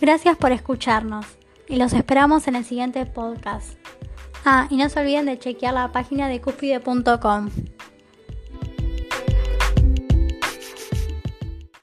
Gracias por escucharnos y los esperamos en el siguiente podcast. Ah, y no se olviden de chequear la página de cúspide.com.